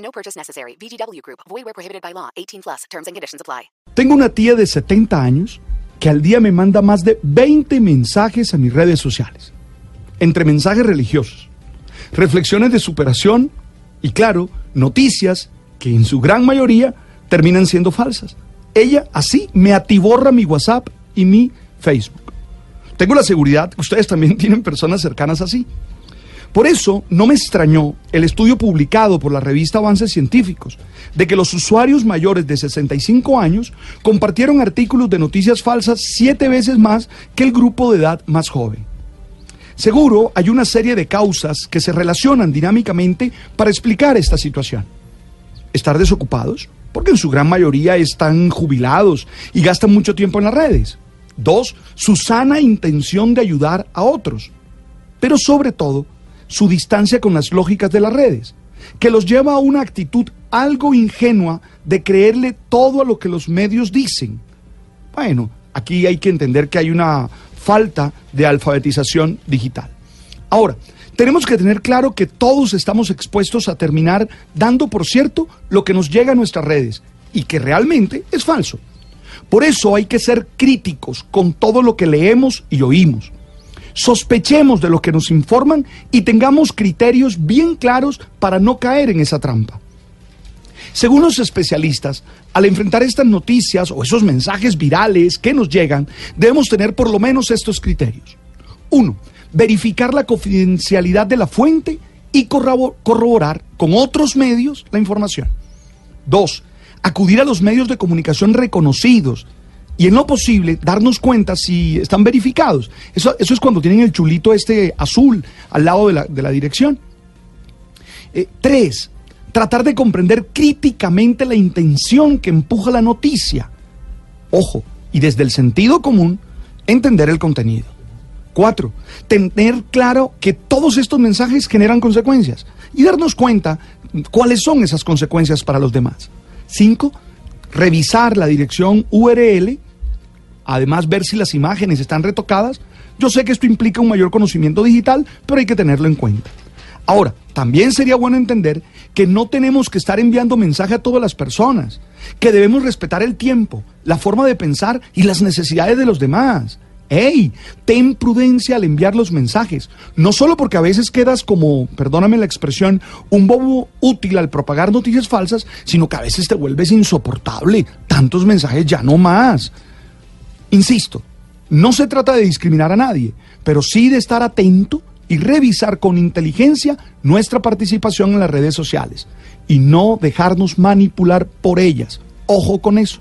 No purchase necessary. VGW Group. Void where prohibited by law. 18 plus. Terms and conditions apply. Tengo una tía de 70 años que al día me manda más de 20 mensajes a mis redes sociales. Entre mensajes religiosos, reflexiones de superación y, claro, noticias que en su gran mayoría terminan siendo falsas. Ella así me atiborra mi WhatsApp y mi Facebook. Tengo la seguridad que ustedes también tienen personas cercanas así. Por eso no me extrañó el estudio publicado por la revista Avances Científicos de que los usuarios mayores de 65 años compartieron artículos de noticias falsas siete veces más que el grupo de edad más joven. Seguro hay una serie de causas que se relacionan dinámicamente para explicar esta situación. Estar desocupados, porque en su gran mayoría están jubilados y gastan mucho tiempo en las redes. Dos, su sana intención de ayudar a otros. Pero sobre todo, su distancia con las lógicas de las redes, que los lleva a una actitud algo ingenua de creerle todo a lo que los medios dicen. Bueno, aquí hay que entender que hay una falta de alfabetización digital. Ahora, tenemos que tener claro que todos estamos expuestos a terminar dando por cierto lo que nos llega a nuestras redes y que realmente es falso. Por eso hay que ser críticos con todo lo que leemos y oímos. Sospechemos de lo que nos informan y tengamos criterios bien claros para no caer en esa trampa. Según los especialistas, al enfrentar estas noticias o esos mensajes virales que nos llegan, debemos tener por lo menos estos criterios. Uno, verificar la confidencialidad de la fuente y corroborar con otros medios la información. Dos, acudir a los medios de comunicación reconocidos y en lo posible darnos cuenta si están verificados. Eso, eso es cuando tienen el chulito este azul al lado de la, de la dirección. Eh, tres, tratar de comprender críticamente la intención que empuja la noticia. Ojo, y desde el sentido común, entender el contenido. Cuatro, tener claro que todos estos mensajes generan consecuencias y darnos cuenta cuáles son esas consecuencias para los demás. Cinco, revisar la dirección URL, además ver si las imágenes están retocadas. Yo sé que esto implica un mayor conocimiento digital, pero hay que tenerlo en cuenta. Ahora, también sería bueno entender que no tenemos que estar enviando mensaje a todas las personas, que debemos respetar el tiempo, la forma de pensar y las necesidades de los demás. ¡Ey! Ten prudencia al enviar los mensajes. No solo porque a veces quedas como, perdóname la expresión, un bobo útil al propagar noticias falsas, sino que a veces te vuelves insoportable. Tantos mensajes ya no más. Insisto, no se trata de discriminar a nadie, pero sí de estar atento y revisar con inteligencia nuestra participación en las redes sociales y no dejarnos manipular por ellas. Ojo con eso.